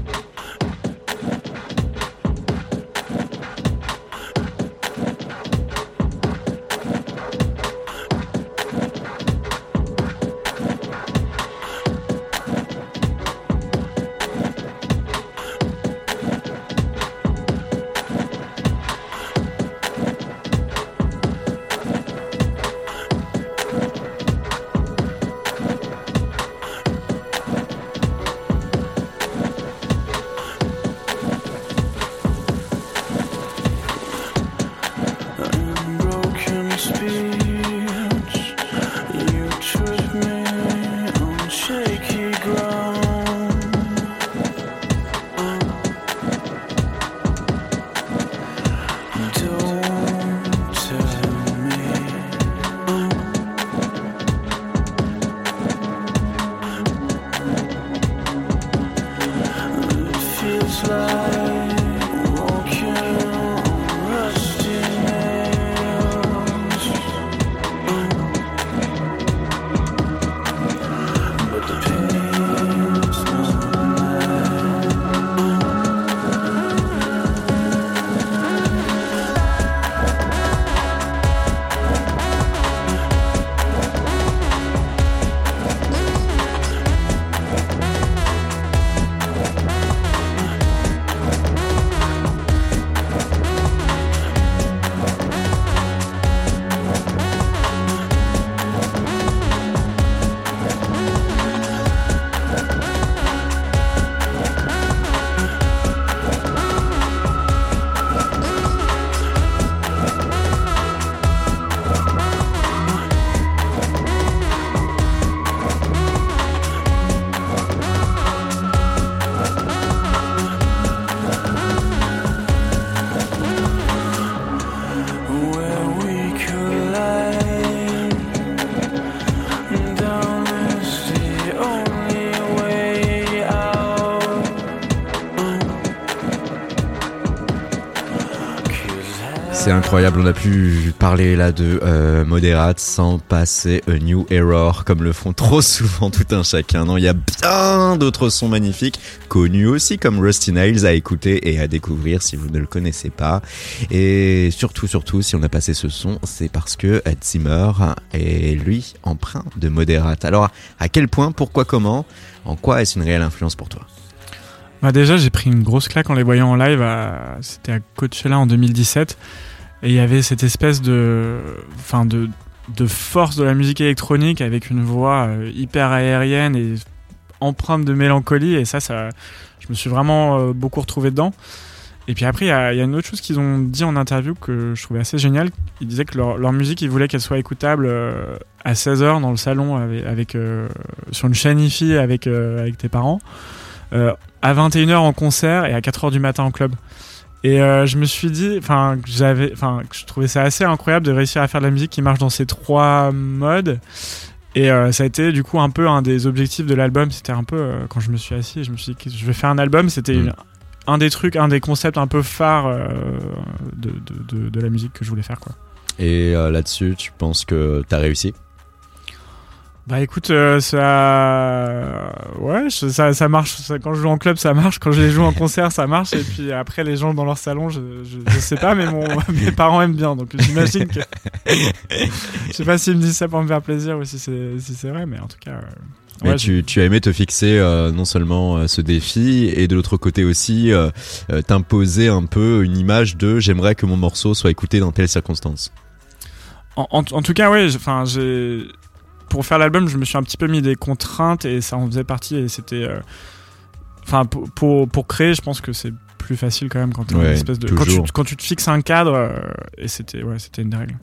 Incroyable, on a pu parler là de euh, sans passer a New Error comme le font trop souvent tout un chacun. Non, il y a bien d'autres sons magnifiques, connus aussi comme Rusty Nails à écouter et à découvrir si vous ne le connaissez pas. Et surtout, surtout, si on a passé ce son, c'est parce que Zimmer est lui empreint de Moderate. Alors, à quel point, pourquoi, comment, en quoi est-ce une réelle influence pour toi? Bah déjà, j'ai pris une grosse claque en les voyant en live. à- C'était à Coachella en 2017. Et il y avait cette espèce de, enfin de, de force de la musique électronique avec une voix euh, hyper aérienne et empreinte de mélancolie. Et ça, ça, je me suis vraiment euh, beaucoup retrouvé dedans. Et puis après, il y, a une autre chose qu'ils ont dit en interview que je trouvais assez génial. Ils disaient que leur, leur musique, ils voulaient qu'elle soit écoutable euh, à 16h dans le salon avec, sur une chaîne IFI avec, avec tes parents. À 21h en concert et à 4h du matin en club. Et euh, je me suis dit, enfin, que j'avais, enfin, je trouvais ça assez incroyable de réussir à faire de la musique qui marche dans ces trois modes. Et euh, ça a été du coup un peu un des objectifs de l'album. C'était un peu euh, quand je me suis assis, je me suis dit je vais faire un album? C'était Mm. un des trucs, un des concepts un peu phares de, de, de, de la musique que je voulais faire, quoi. Et là-dessus, tu penses que t'as réussi? Bah écoute, euh, ça, ouais, je- ça, ça marche. Ça- quand je joue en club, ça marche. Quand je les joue en concert, ça marche. Et puis après, les gens dans leur salon, je, je, je sais pas, mais mon, mes parents aiment bien. Donc j'imagine que. je sais pas s'ils me disent ça pour me faire plaisir ou si c'est si c'est vrai, mais en tout cas. euh, Mais ouais, tu, tu as aimé te fixer euh, non seulement euh, ce défi et de l'autre côté aussi euh, t'imposer un peu une image de j'aimerais que mon morceau soit écouté dans telle circonstance. En, en, en tout cas, j'ai- enfin, j'ai pour faire l'album, je me suis un petit peu mis des contraintes et ça en faisait partie et c'était euh, enfin pour, pour pour créer, je pense que c'est plus facile quand même quand Ouais, une espèce de quand tu, quand tu te fixes un cadre euh, et c'était ouais, c'était une des règles.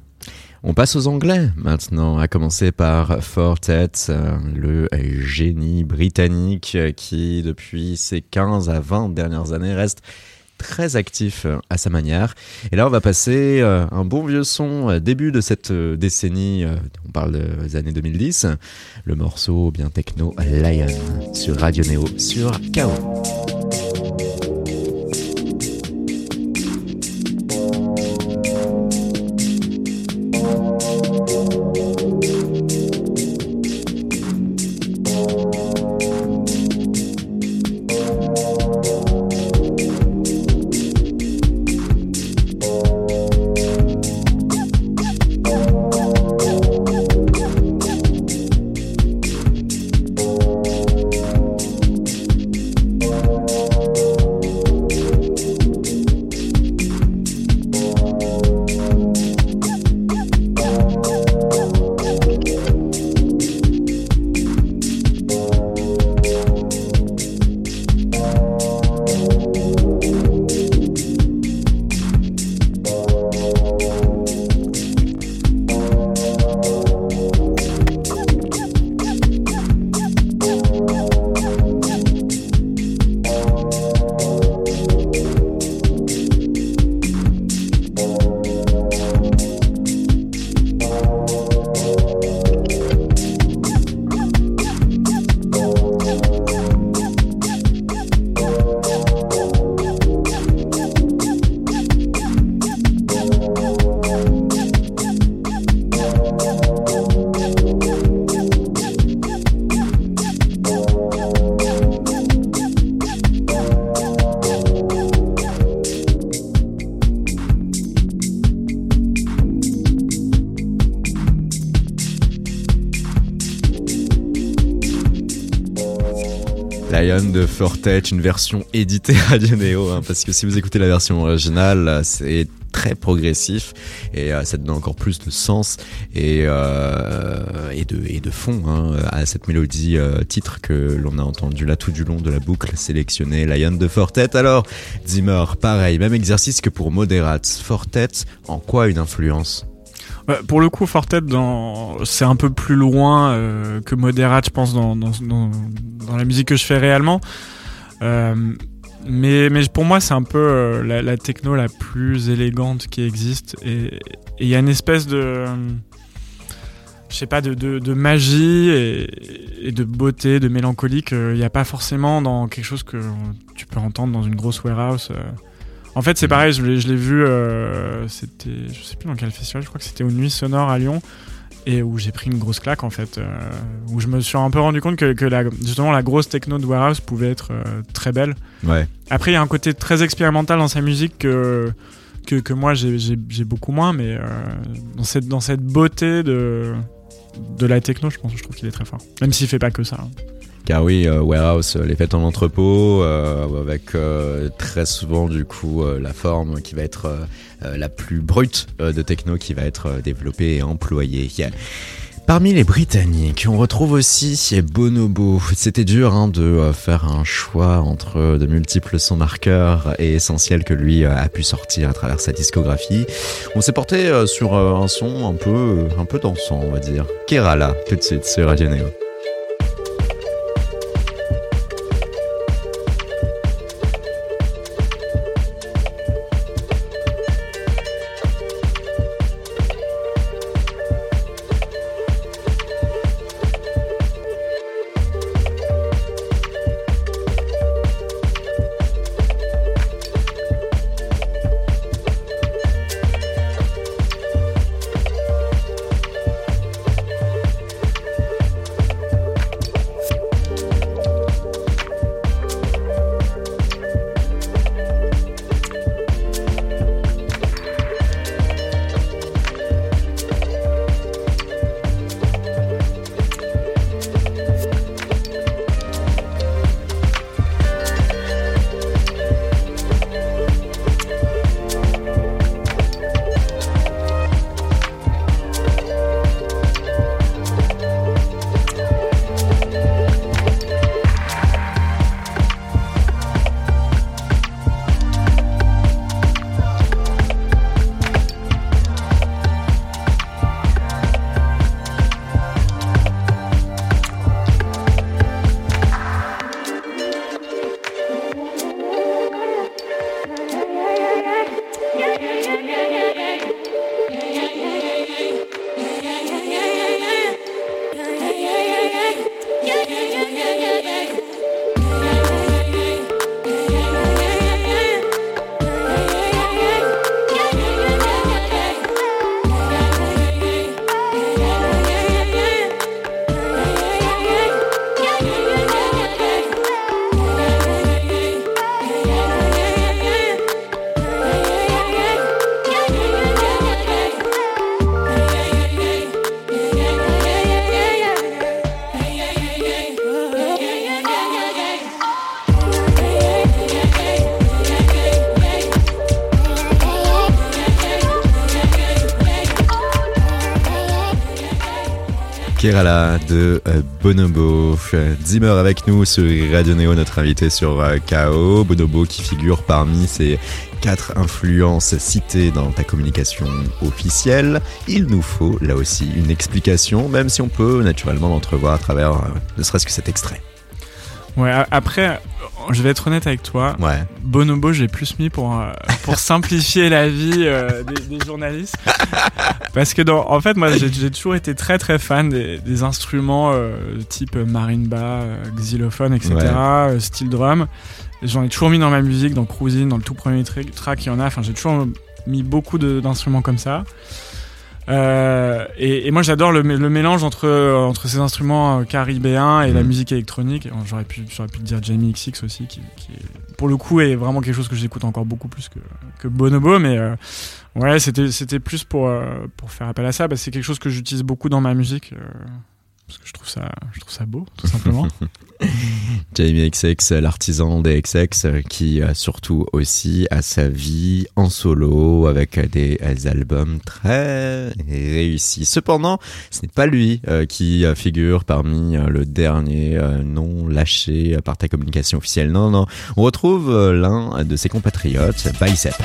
On passe aux Anglais maintenant, à commencer par Fortet, euh, le génie britannique qui, depuis ses 15 à 20 dernières années, reste très actif euh, à sa manière. Et là, on va passer euh, un bon vieux son, euh, début de cette décennie, on parle des années 2010, le morceau bien techno Lion sur Radio Neo, sur KO. De Fortet, une version éditée Radio Neo, hein, parce que si vous écoutez la version originale, euh, c'est très progressif et euh, ça donne encore plus de sens et, euh, de, fond hein, à cette mélodie titre que l'on a entendu là tout du long de la boucle sélectionnée Lion de Fortet. Alors, Zimmer, pareil, même exercice que pour Moderate. Fortet, en quoi une influence? Ouais, pour le coup, Fortet, dans... c'est un peu plus loin euh, que Moderate, je pense, dans, la musique que je fais réellement. Euh, mais, pour moi, c'est un peu euh, la, techno la plus élégante qui existe. Et il y a une espèce de. Je sais pas, de magie et, et de beauté, de mélancolie qu'il n'y a pas forcément dans quelque chose que tu peux entendre dans une grosse warehouse. En fait, c'est pareil, je l'ai, vu, euh, c'était, je sais plus dans quel festival, je crois que c'était aux Nuits Sonores à Lyon, et où j'ai pris une grosse claque en fait, euh, où je me suis un peu rendu compte que, que la, justement la grosse techno de Warehouse pouvait être euh, très belle. Ouais. Après, il y a un côté très expérimental dans sa musique que, que, que moi j'ai beaucoup moins, mais euh, dans, cette, dans cette beauté de, de la techno, je pense, je trouve qu'il est très fort. Même s'il fait pas que ça. hein. Car oui, euh, Warehouse, euh, les fêtes en entrepôt, euh, avec euh, très souvent du coup la forme qui va être la plus brute de techno qui va être développée et employée. Parmi les Britanniques, on retrouve aussi Bonobo. C'était dur hein, de faire un choix entre de multiples sons marqueurs et essentiels que lui a pu sortir à travers sa discographie. On s'est porté sur un son un peu, un peu dansant, on va dire. Kerala, tout de suite sur Radio Neo. Kerala de euh, Bonobo. Euh, Zimmer avec nous sur Radio Neo, notre invité sur euh, KO. Bonobo qui figure parmi ces quatre influences citées dans ta communication officielle. Il nous faut là aussi une explication, même si on peut naturellement l'entrevoir à travers euh, ne serait-ce que cet extrait. Ouais, après, je vais être honnête avec toi. Ouais. Bonobo, j'ai plus mis pour, euh, pour simplifier la vie euh, des, des journalistes. Parce que, dans, en fait, moi, j'ai toujours été très très fan des, des instruments euh, type marimba, euh, xylophone, etc., Ouais. style drum. J'en ai toujours mis dans ma musique, dans Cruising, dans le tout premier tra- track, il y en a. Enfin, j'ai toujours mis beaucoup d'instruments comme ça. Euh, et, et moi j'adore le, le mélange entre, euh, entre ces instruments euh, caribéens et la Mhm. musique électronique. J'aurais pu, j'aurais pu dire Jamie XX aussi, qui, qui pour le coup est vraiment quelque chose que j'écoute encore beaucoup plus que, que Bonobo. Mais euh, ouais, c'était, c'était plus pour, euh, pour faire appel à ça, parce que c'est quelque chose que j'utilise beaucoup dans ma musique. euh, parce que je trouve ça, je trouve ça beau, tout simplement. Jamie XX, l'artisan des XX, qui euh, surtout aussi a sa vie en solo avec des albums très réussis. Cependant, ce n'est pas lui euh, qui euh, figure parmi le dernier nom lâché par ta communication officielle. Non, non, on retrouve l'un de ses compatriotes, Bicep.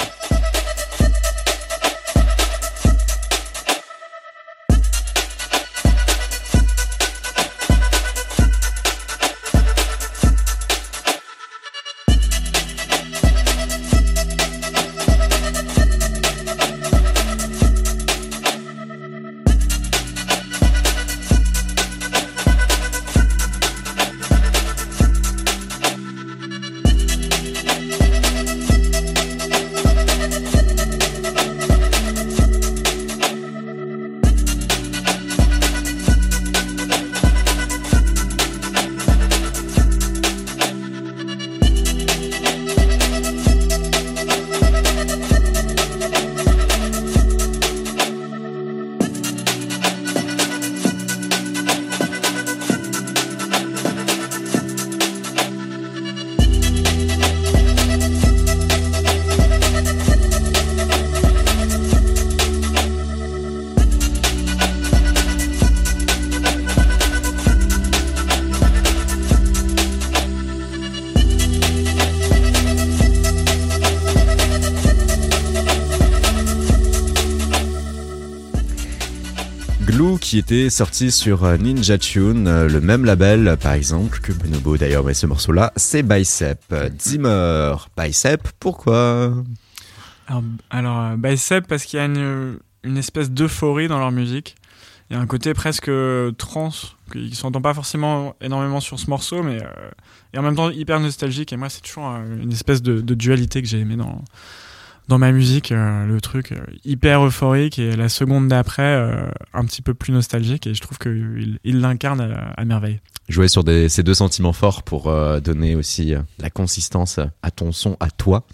Qui était sorti sur euh, Ninja Tune, euh, le même label par exemple que Bonobo d'ailleurs, mais ce morceau-là c'est Bicep. Zimmer, Bicep, pourquoi? Alors, euh, Bicep, parce qu'il y a une, espèce d'euphorie dans leur musique. Il y a un côté presque trans, qui s'entend pas forcément énormément sur ce morceau, mais et en même temps hyper nostalgique. Et moi, c'est toujours une espèce de, de dualité que j'ai aimé dans, dans ma musique. euh, le truc euh, hyper euphorique et la seconde d'après, euh, un petit peu plus nostalgique. Et je trouve qu'il il l'incarne à, à merveille. Jouer sur des- ces deux sentiments forts pour donner aussi la consistance à ton son, à toi.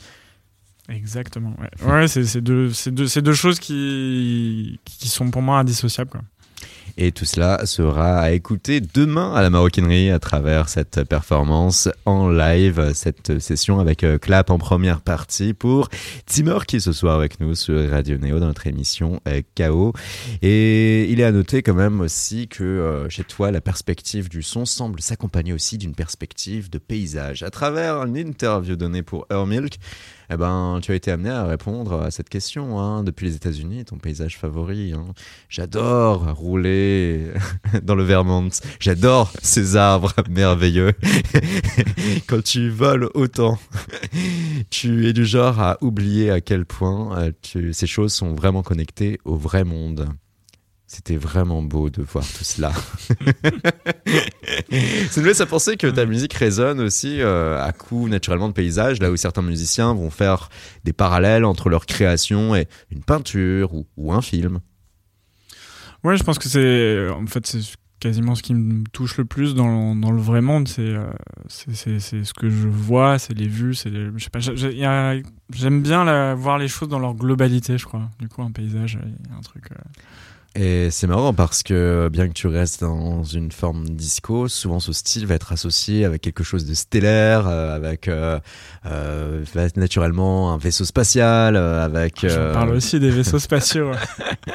Exactement. Ouais, ouais c'est deux, choses qui, qui sont pour moi indissociables. Quoi. Et tout cela sera à écouter demain à la maroquinerie à travers cette performance en live, cette session avec euh, Clap en première partie pour Timur qui est ce soir avec nous sur Radio Néo dans notre émission euh, KO. Et il est à noter quand même aussi que euh, chez toi, la perspective du son semble s'accompagner aussi d'une perspective de paysage. À travers une interview donnée pour Earl Milk, eh ben, tu as été amené à répondre à cette question hein, depuis les États-Unis, ton paysage favori. hein. J'adore rouler dans le Vermont. J'adore ces arbres merveilleux. Quand tu voles autant, tu es du genre à oublier à quel point euh, ces choses sont vraiment connectées au vrai monde. C'était vraiment beau de voir tout cela. Ça nous laisse à penser que ta musique résonne aussi euh, à coup naturellement de paysage, là où certains musiciens vont faire des parallèles entre leur création et une peinture ou, ou un film. Ouais, je pense que c'est en fait c'est quasiment ce qui me touche le plus dans, dans le vrai monde, c'est euh, c'est- c'est c'est ce que je vois, c'est les vues, c'est je sais pas, j'aime bien la- voir les choses dans leur globalité, je crois. Du coup, un paysage, un truc. euh, Et c'est marrant parce que bien que tu restes dans une forme disco, souvent ce style va être associé avec quelque chose de stellaire, euh, avec euh, euh, naturellement un vaisseau spatial, avec. Je euh, parle aussi des vaisseaux spatiaux.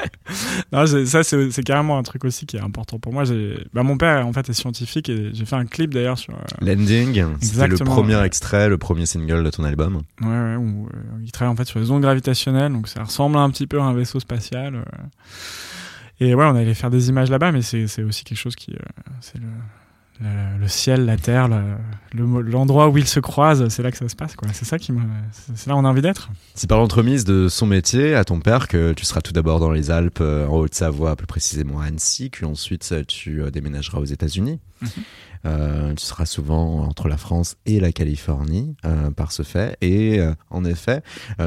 non, ça, c'est carrément un truc aussi qui est important pour moi. Bah, mon père, en fait, est scientifique et j'ai fait un clip d'ailleurs sur. Landing, c'était le premier ouais. extrait, le premier single de ton album. Ouais, ouais, où il travaille en fait sur les ondes gravitationnelles, donc ça ressemble un petit peu à un vaisseau spatial. Et ouais, on allait faire des images là-bas, mais c'est c'est aussi quelque chose qui. euh, c'est le, le, le ciel, la terre, le- le- l'endroit où ils se croisent, c'est là que ça se passe. C'est ça qui me. C'est c'est là où on a envie d'être. Si par l'entremise de son métier à ton père, que tu seras tout d'abord dans les Alpes, euh, en Haute-Savoie, plus précisément à Annecy, puis ensuite euh, tu euh, déménageras aux États-Unis. Mhm. Euh, tu seras souvent entre la France et la Californie euh, par ce fait. Et euh, en effet,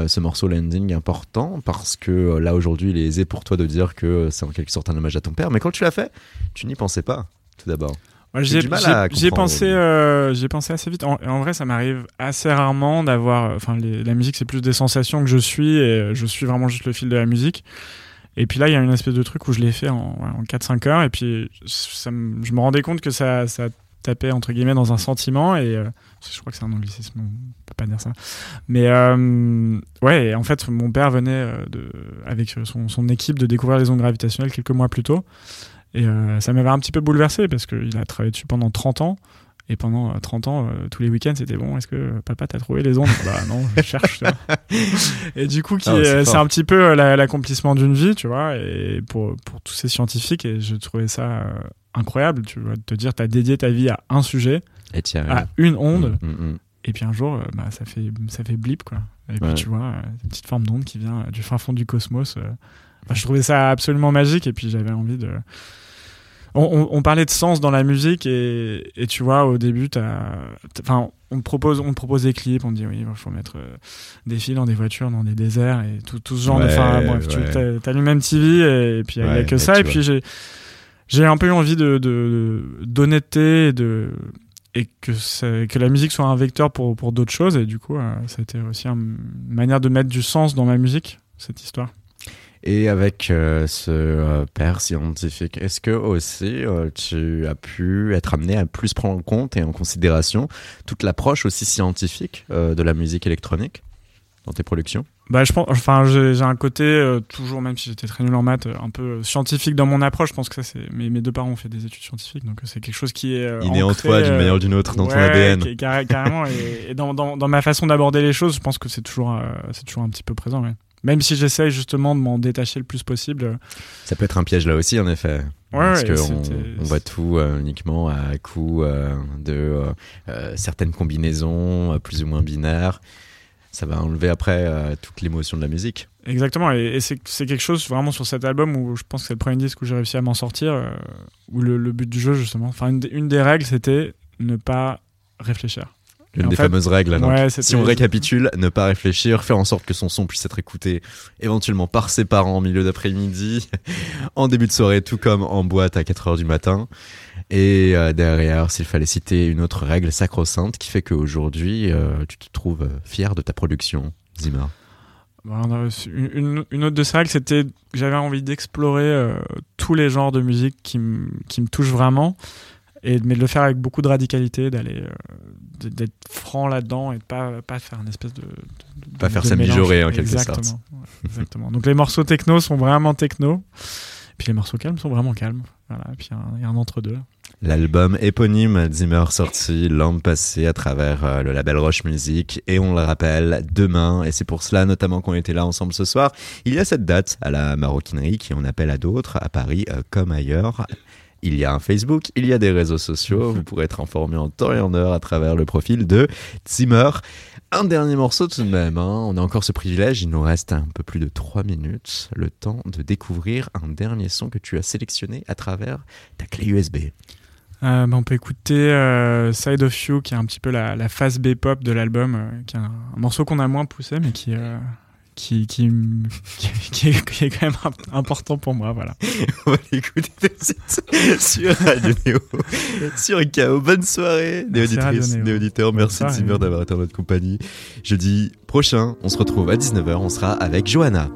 ce morceau landing important parce que là aujourd'hui, il est aisé pour toi de dire que c'est en quelque sorte un hommage à ton père. Mais quand tu l'as fait, tu n'y pensais pas, tout d'abord. J'ai pensé, euh, pensé assez vite. En, en vrai, ça m'arrive assez rarement d'avoir. euh, Enfin, la musique, c'est plus des sensations que je suis et je suis vraiment juste le fil de la musique. Et puis là, il y a une espèce de truc où je l'ai fait en, en 4-5 heures et puis ça je me rendais compte que ça, ça tapait entre guillemets dans un sentiment et euh, je crois que c'est un anglicisme, on peut pas dire ça. Mais euh, ouais, en fait, mon père venait de, avec son, son équipe de découvrir les ondes gravitationnelles quelques mois plus tôt. Et euh, ça m'avait un petit peu bouleversé parce qu'il a travaillé dessus pendant 30 ans. Et pendant euh, 30 ans, euh, tous les week-ends, c'était bon, est-ce que euh, papa t'as trouvé les ondes? Bah non, je cherche. et du coup, Ah c'est euh, un petit peu euh, la- l'accomplissement d'une vie, tu vois, et pour, pour tous ces scientifiques, et je trouvais ça euh, incroyable, tu vois, de te dire, t'as dédié ta vie à un sujet, Et à une onde, Mm, mm, mm. et puis un jour, euh, bah, ça, fait, ça fait blip, quoi. Et puis tu vois, euh, une petite forme d'onde qui vient euh, du fin fond du cosmos. euh. Je trouvais ça absolument magique, et puis j'avais envie de. On, on- on parlait de sens dans la musique, et, et tu vois, au début, Enfin, on te propose, on propose des clips, on dit oui, il faut mettre euh, des fils dans des voitures, dans des déserts, et tout, tout ce genre de. Ouais, Enfin, bref, tu ouais. t'a- t'allumes MTV, et puis il n'y a que et ça, tu et puis j'ai. J'ai un peu eu envie de de- d'honnêteté et de et que ça- que la musique soit un vecteur pour pour d'autres choses et du coup euh, ça a été aussi un- une manière de mettre du sens dans ma musique cette histoire. Et avec euh, ce euh, père scientifique, est-ce que aussi euh, tu as pu être amené à plus prendre en compte et en considération toute l'approche aussi scientifique euh, de la musique électronique dans tes productions? Bah je pense enfin j'ai j'ai un côté euh, toujours même si j'étais très nul en maths euh, un peu scientifique dans mon approche, je pense que ça c'est mes mes deux parents ont fait des études scientifiques donc c'est quelque chose qui est euh, Inné en toi d'une manière ou d'une autre dans ton ouais, ADN. qui- carré- carrément et, et dans, dans, dans ma façon d'aborder les choses, je pense que c'est toujours euh, c'est toujours un petit peu présent ouais. Même si j'essaye justement de m'en détacher le plus possible. Ça peut être un piège là aussi en effet. Ouais, Parce qu'on on voit tout euh, uniquement à coup euh, de euh, certaines combinaisons plus ou moins binaires. Ça va enlever après toute l'émotion de la musique. Exactement, et, et c'est quelque chose vraiment sur cet album où je pense que c'est le premier disque où j'ai réussi à m'en sortir, où le, le but du jeu justement, enfin une des règles c'était ne pas réfléchir. L'une des fait- fameuses règles. donc. Ouais, si on récapitule, ne pas réfléchir, faire en sorte que son son puisse être écouté éventuellement par ses parents en milieu d'après-midi, en début de soirée, tout comme en boîte à 4 heures du matin. Et euh, derrière, s'il fallait citer une autre règle sacro-sainte qui fait qu'aujourd'hui, euh, tu te trouves euh, fier de ta production, a reçu- une, une- une autre de ces règles c'était que j'avais envie d'explorer euh, tous les genres de musique qui me touchent vraiment, et, mais de le faire avec beaucoup de radicalité, d'aller euh, d'être franc là-dedans et de pas, pas faire une espèce de. de- Pas de- faire de ça mijorer, mélange. en quelque Exactement. sorte. Ouais, exactement. Donc les morceaux techno sont vraiment techno, puis les morceaux calmes sont vraiment calmes. Voilà, et puis il y a un- il y, a un entre-deux. L'album éponyme Zimmer sorti l'an passé à travers euh, le label Roche Music et on le rappelle demain et c'est pour cela notamment qu'on était là ensemble ce soir. Il y a cette date à la maroquinerie qui en appelle à d'autres à Paris euh, comme ailleurs. Il y a un Facebook, il y a des réseaux sociaux, vous pourrez être informé en temps et en heure à travers le profil de Zimmer. Un dernier morceau tout de même, hein. on a encore ce privilège, il nous reste un peu plus de 3 minutes, le temps de découvrir un dernier son que tu as sélectionné à travers ta clé USB. Euh, bah, on peut écouter euh, Side of You, qui est un petit peu la, B-pop de l'album, euh, qui est un, morceau qu'on a moins poussé, mais qui, qui, qui, qui, est, qui est quand même imp- important pour moi. Voilà. On va l'écouter de sur Radio Néo, sur KO. Bonne soirée, néauditrices, Néo. néauditeurs. Merci. Zimmer d'avoir été en notre compagnie. Jeudi prochain, on se retrouve à 19h. On sera avec Johanna.